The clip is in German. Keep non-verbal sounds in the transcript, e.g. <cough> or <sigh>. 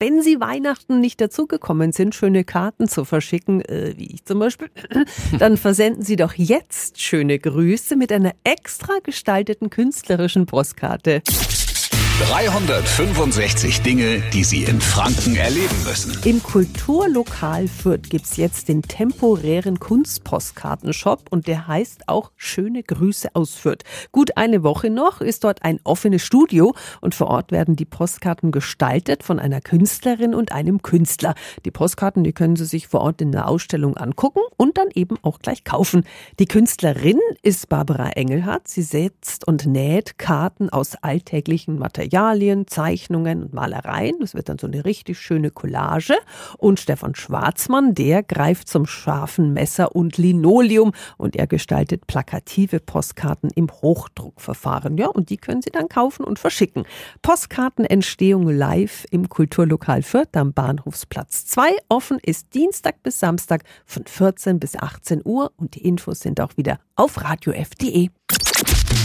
wenn Sie Weihnachten nicht dazugekommen sind, schöne Karten zu verschicken, äh, wie ich zum Beispiel, <laughs> dann versenden Sie doch jetzt schöne Grüße mit einer extra gestalteten künstlerischen Postkarte. 365 Dinge, die Sie in Franken erleben müssen. Im Kulturlokal Fürth gibt's jetzt den temporären Kunstpostkartenshop und der heißt auch Schöne Grüße aus Fürth. Gut eine Woche noch ist dort ein offenes Studio und vor Ort werden die Postkarten gestaltet von einer Künstlerin und einem Künstler. Die Postkarten, die können Sie sich vor Ort in der Ausstellung angucken und dann eben auch gleich kaufen. Die Künstlerin ist Barbara Engelhardt. Sie setzt und näht Karten aus alltäglichen Materialien Materialien, Zeichnungen und Malereien. Das wird dann so eine richtig schöne Collage. Und Stefan Schwarzmann, der greift zum scharfen Messer und Linoleum und er gestaltet plakative Postkarten im Hochdruckverfahren. Ja, und die können Sie dann kaufen und verschicken. Postkartenentstehung live im Kulturlokal Fürth am Bahnhofsplatz 2. Offen ist Dienstag bis Samstag von 14 bis 18 Uhr und die Infos sind auch wieder auf radiof.de.